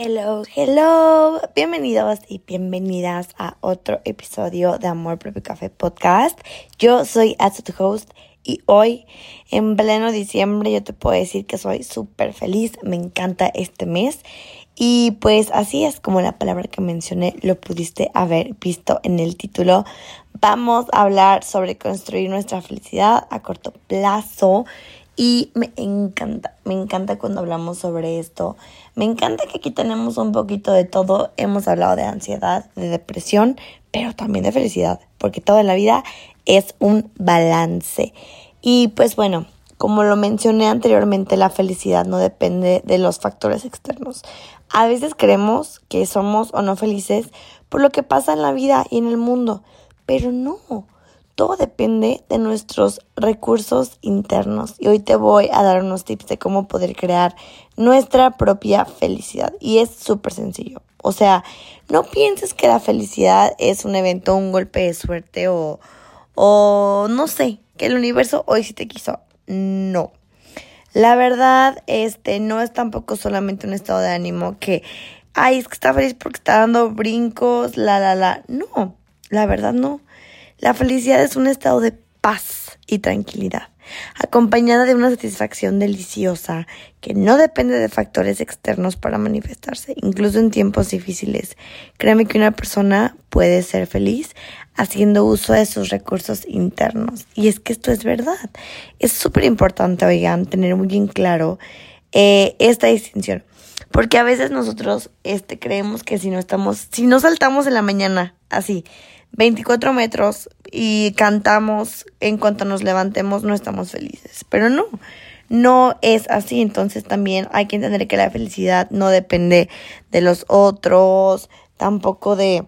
Hello, hello, bienvenidos y bienvenidas a otro episodio de Amor Propio Café Podcast. Yo soy tu host, y hoy, en pleno diciembre, yo te puedo decir que soy súper feliz, me encanta este mes. Y pues así es como la palabra que mencioné lo pudiste haber visto en el título. Vamos a hablar sobre construir nuestra felicidad a corto plazo y me encanta, me encanta cuando hablamos sobre esto. Me encanta que aquí tenemos un poquito de todo. Hemos hablado de ansiedad, de depresión, pero también de felicidad, porque toda la vida es un balance. Y pues bueno, como lo mencioné anteriormente, la felicidad no depende de los factores externos. A veces creemos que somos o no felices por lo que pasa en la vida y en el mundo, pero no todo depende de nuestros recursos internos y hoy te voy a dar unos tips de cómo poder crear nuestra propia felicidad y es súper sencillo. O sea, no pienses que la felicidad es un evento, un golpe de suerte o, o no sé, que el universo hoy sí te quiso. No. La verdad, este no es tampoco solamente un estado de ánimo que, ay, es que está feliz porque está dando brincos, la, la, la. No, la verdad no. La felicidad es un estado de paz y tranquilidad, acompañada de una satisfacción deliciosa que no depende de factores externos para manifestarse, incluso en tiempos difíciles. Créeme que una persona puede ser feliz haciendo uso de sus recursos internos. Y es que esto es verdad. Es súper importante, oigan, tener muy bien claro eh, esta distinción. Porque a veces nosotros este, creemos que si no estamos, si no saltamos en la mañana, así, 24 metros y cantamos en cuanto nos levantemos, no estamos felices. Pero no, no es así. Entonces también hay que entender que la felicidad no depende de los otros, tampoco de,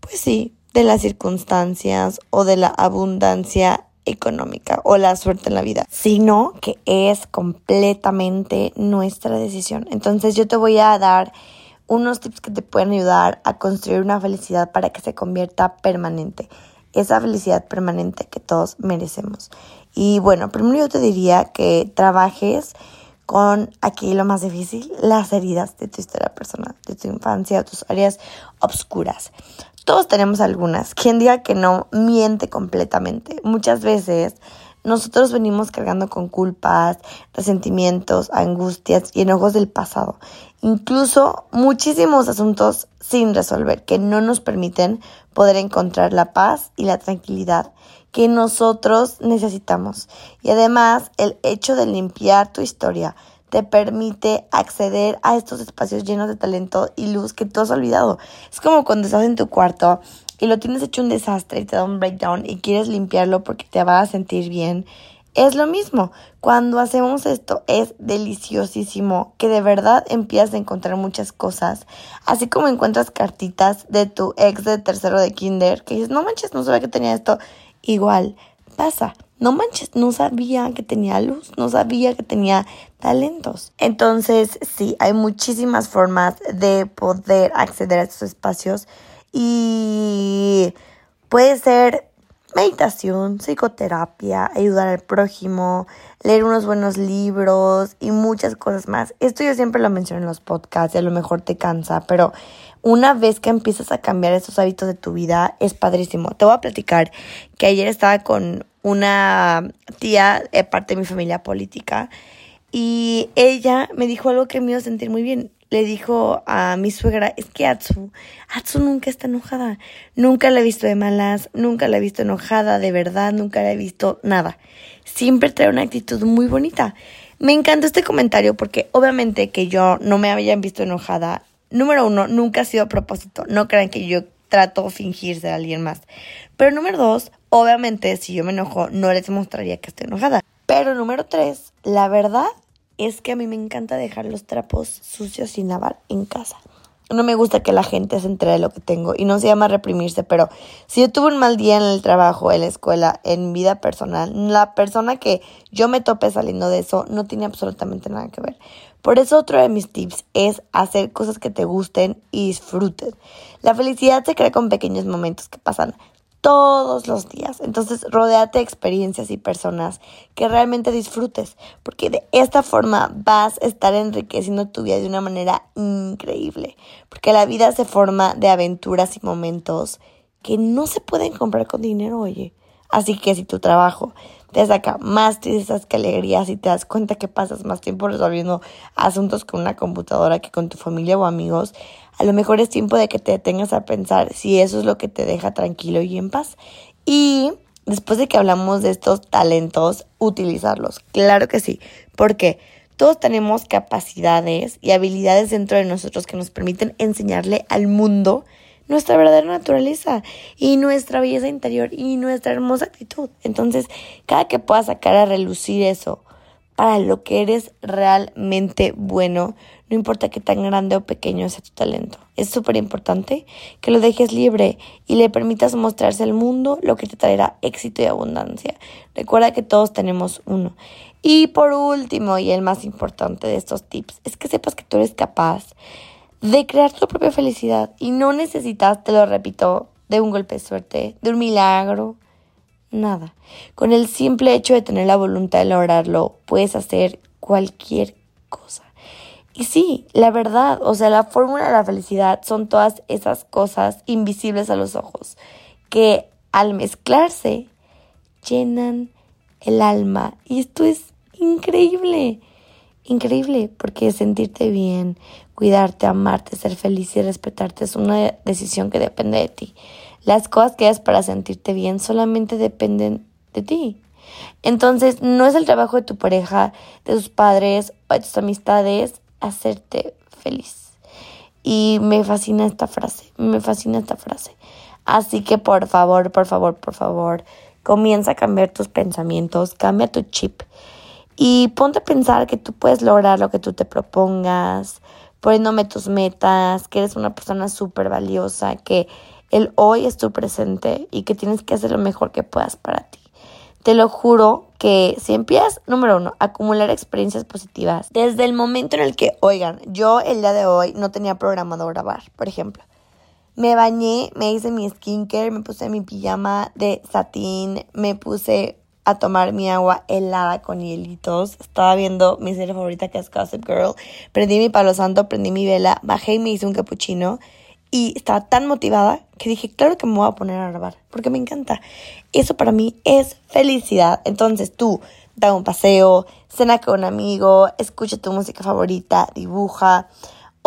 pues sí, de las circunstancias o de la abundancia económica o la suerte en la vida, sino que es completamente nuestra decisión. Entonces yo te voy a dar unos tips que te pueden ayudar a construir una felicidad para que se convierta permanente. Esa felicidad permanente que todos merecemos. Y bueno, primero yo te diría que trabajes con aquí lo más difícil, las heridas de tu historia personal, de tu infancia, tus áreas obscuras. Todos tenemos algunas. Quien diga que no miente completamente. Muchas veces nosotros venimos cargando con culpas, resentimientos, angustias y enojos del pasado. Incluso muchísimos asuntos sin resolver que no nos permiten poder encontrar la paz y la tranquilidad que nosotros necesitamos. Y además el hecho de limpiar tu historia te permite acceder a estos espacios llenos de talento y luz que tú has olvidado. Es como cuando estás en tu cuarto y lo tienes hecho un desastre y te da un breakdown y quieres limpiarlo porque te va a sentir bien, es lo mismo. Cuando hacemos esto es deliciosísimo que de verdad empiezas a encontrar muchas cosas. Así como encuentras cartitas de tu ex de tercero de kinder que dices, no manches, no sabía que tenía esto. Igual pasa. No manches, no sabía que tenía luz, no sabía que tenía talentos. Entonces, sí, hay muchísimas formas de poder acceder a estos espacios y puede ser meditación, psicoterapia, ayudar al prójimo, leer unos buenos libros y muchas cosas más. Esto yo siempre lo menciono en los podcasts y a lo mejor te cansa, pero una vez que empiezas a cambiar esos hábitos de tu vida es padrísimo. Te voy a platicar que ayer estaba con una tía de parte de mi familia política y ella me dijo algo que me a sentir muy bien le dijo a mi suegra, es que Atsu, Atsu nunca está enojada, nunca la he visto de malas, nunca la he visto enojada de verdad, nunca la he visto nada. Siempre trae una actitud muy bonita. Me encanta este comentario porque obviamente que yo no me habían visto enojada, número uno, nunca ha sido a propósito, no crean que yo trato de fingir ser alguien más. Pero número dos, obviamente si yo me enojo no les mostraría que estoy enojada. Pero número tres, la verdad es que a mí me encanta dejar los trapos sucios sin lavar en casa. No me gusta que la gente se entere de lo que tengo y no se llama reprimirse, pero si yo tuve un mal día en el trabajo, en la escuela, en vida personal, la persona que yo me tope saliendo de eso no tiene absolutamente nada que ver. Por eso otro de mis tips es hacer cosas que te gusten y disfruten. La felicidad se crea con pequeños momentos que pasan todos los días. Entonces, rodéate de experiencias y personas que realmente disfrutes, porque de esta forma vas a estar enriqueciendo tu vida de una manera increíble, porque la vida se forma de aventuras y momentos que no se pueden comprar con dinero, oye. Así que si tu trabajo te saca más tristezas que alegrías y te das cuenta que pasas más tiempo resolviendo asuntos con una computadora que con tu familia o amigos, a lo mejor es tiempo de que te detengas a pensar si eso es lo que te deja tranquilo y en paz. Y después de que hablamos de estos talentos, utilizarlos. Claro que sí. porque Todos tenemos capacidades y habilidades dentro de nosotros que nos permiten enseñarle al mundo nuestra verdadera naturaleza y nuestra belleza interior y nuestra hermosa actitud. Entonces, cada que puedas sacar a relucir eso para lo que eres realmente bueno, no importa qué tan grande o pequeño sea tu talento. Es súper importante que lo dejes libre y le permitas mostrarse al mundo lo que te traerá éxito y abundancia. Recuerda que todos tenemos uno. Y por último, y el más importante de estos tips, es que sepas que tú eres capaz de crear tu propia felicidad y no necesitas, te lo repito, de un golpe de suerte, de un milagro, nada. Con el simple hecho de tener la voluntad de lograrlo, puedes hacer cualquier cosa. Y sí, la verdad, o sea, la fórmula de la felicidad son todas esas cosas invisibles a los ojos que al mezclarse llenan el alma. Y esto es increíble, increíble, porque sentirte bien, Cuidarte, amarte, ser feliz y respetarte es una decisión que depende de ti. Las cosas que haces para sentirte bien solamente dependen de ti. Entonces, no es el trabajo de tu pareja, de tus padres o de tus amistades hacerte feliz. Y me fascina esta frase, me fascina esta frase. Así que por favor, por favor, por favor, comienza a cambiar tus pensamientos, cambia tu chip y ponte a pensar que tú puedes lograr lo que tú te propongas, poniéndome tus metas, que eres una persona súper valiosa, que el hoy es tu presente y que tienes que hacer lo mejor que puedas para ti. Te lo juro que si empiezas, número uno, acumular experiencias positivas, desde el momento en el que, oigan, yo el día de hoy no tenía programado grabar, por ejemplo. Me bañé, me hice mi skincare, me puse mi pijama de satín, me puse a tomar mi agua helada con hielitos. Estaba viendo mi serie favorita que es Gossip Girl. Prendí mi palo santo, prendí mi vela, bajé y me hice un cappuccino. Y estaba tan motivada que dije, claro que me voy a poner a grabar, porque me encanta. Eso para mí es felicidad. Entonces tú, da un paseo, cena con un amigo, escucha tu música favorita, dibuja.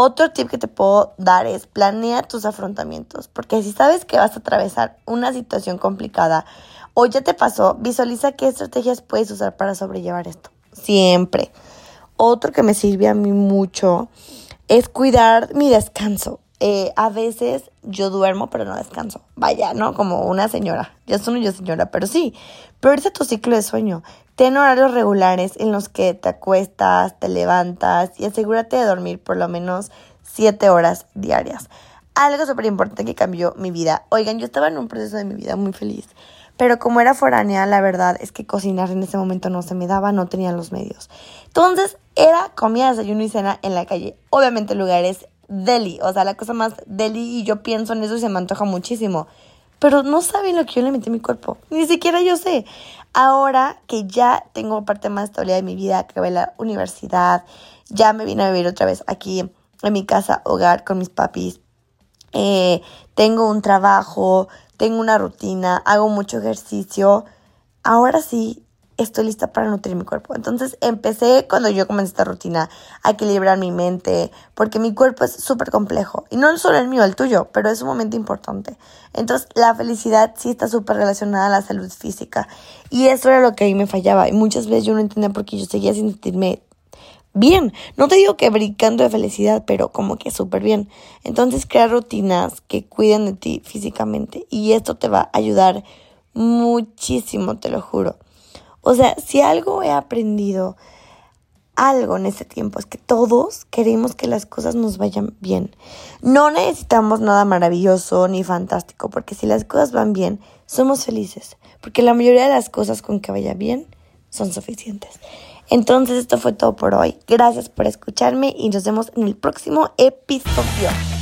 Otro tip que te puedo dar es planea tus afrontamientos, porque si sabes que vas a atravesar una situación complicada, o ya te pasó, visualiza qué estrategias puedes usar para sobrellevar esto. Siempre. Otro que me sirve a mí mucho es cuidar mi descanso. Eh, a veces yo duermo pero no descanso. Vaya, ¿no? Como una señora. Ya soy yo señora, pero sí. Prioriza tu ciclo de sueño. Ten horarios regulares en los que te acuestas, te levantas y asegúrate de dormir por lo menos 7 horas diarias. Algo súper importante que cambió mi vida. Oigan, yo estaba en un proceso de mi vida muy feliz pero como era foránea, la verdad es que cocinar en ese momento no se me daba, no tenía los medios. Entonces era comida, desayuno y cena en la calle. Obviamente lugares deli, o sea, la cosa más deli y yo pienso en eso y se me antoja muchísimo. Pero no saben lo que yo le metí a mi cuerpo. Ni siquiera yo sé. Ahora que ya tengo parte más estable de mi vida, que voy la universidad, ya me vine a vivir otra vez aquí en mi casa, hogar, con mis papis. Eh, tengo un trabajo, tengo una rutina, hago mucho ejercicio, ahora sí estoy lista para nutrir mi cuerpo. Entonces empecé cuando yo comencé esta rutina a equilibrar mi mente, porque mi cuerpo es súper complejo. Y no solo el mío, el tuyo, pero es un momento importante. Entonces la felicidad sí está súper relacionada a la salud física. Y eso era lo que a mí me fallaba. Y muchas veces yo no entendía por qué yo seguía sin sentirme bien. No te digo que brincando de felicidad, pero como que súper bien. Entonces crea rutinas que cuiden de ti físicamente y esto te va a ayudar muchísimo, te lo juro. O sea, si algo he aprendido, algo en este tiempo, es que todos queremos que las cosas nos vayan bien. No necesitamos nada maravilloso ni fantástico, porque si las cosas van bien, somos felices, porque la mayoría de las cosas con que vaya bien son suficientes. Entonces esto fue todo por hoy. Gracias por escucharme y nos vemos en el próximo episodio.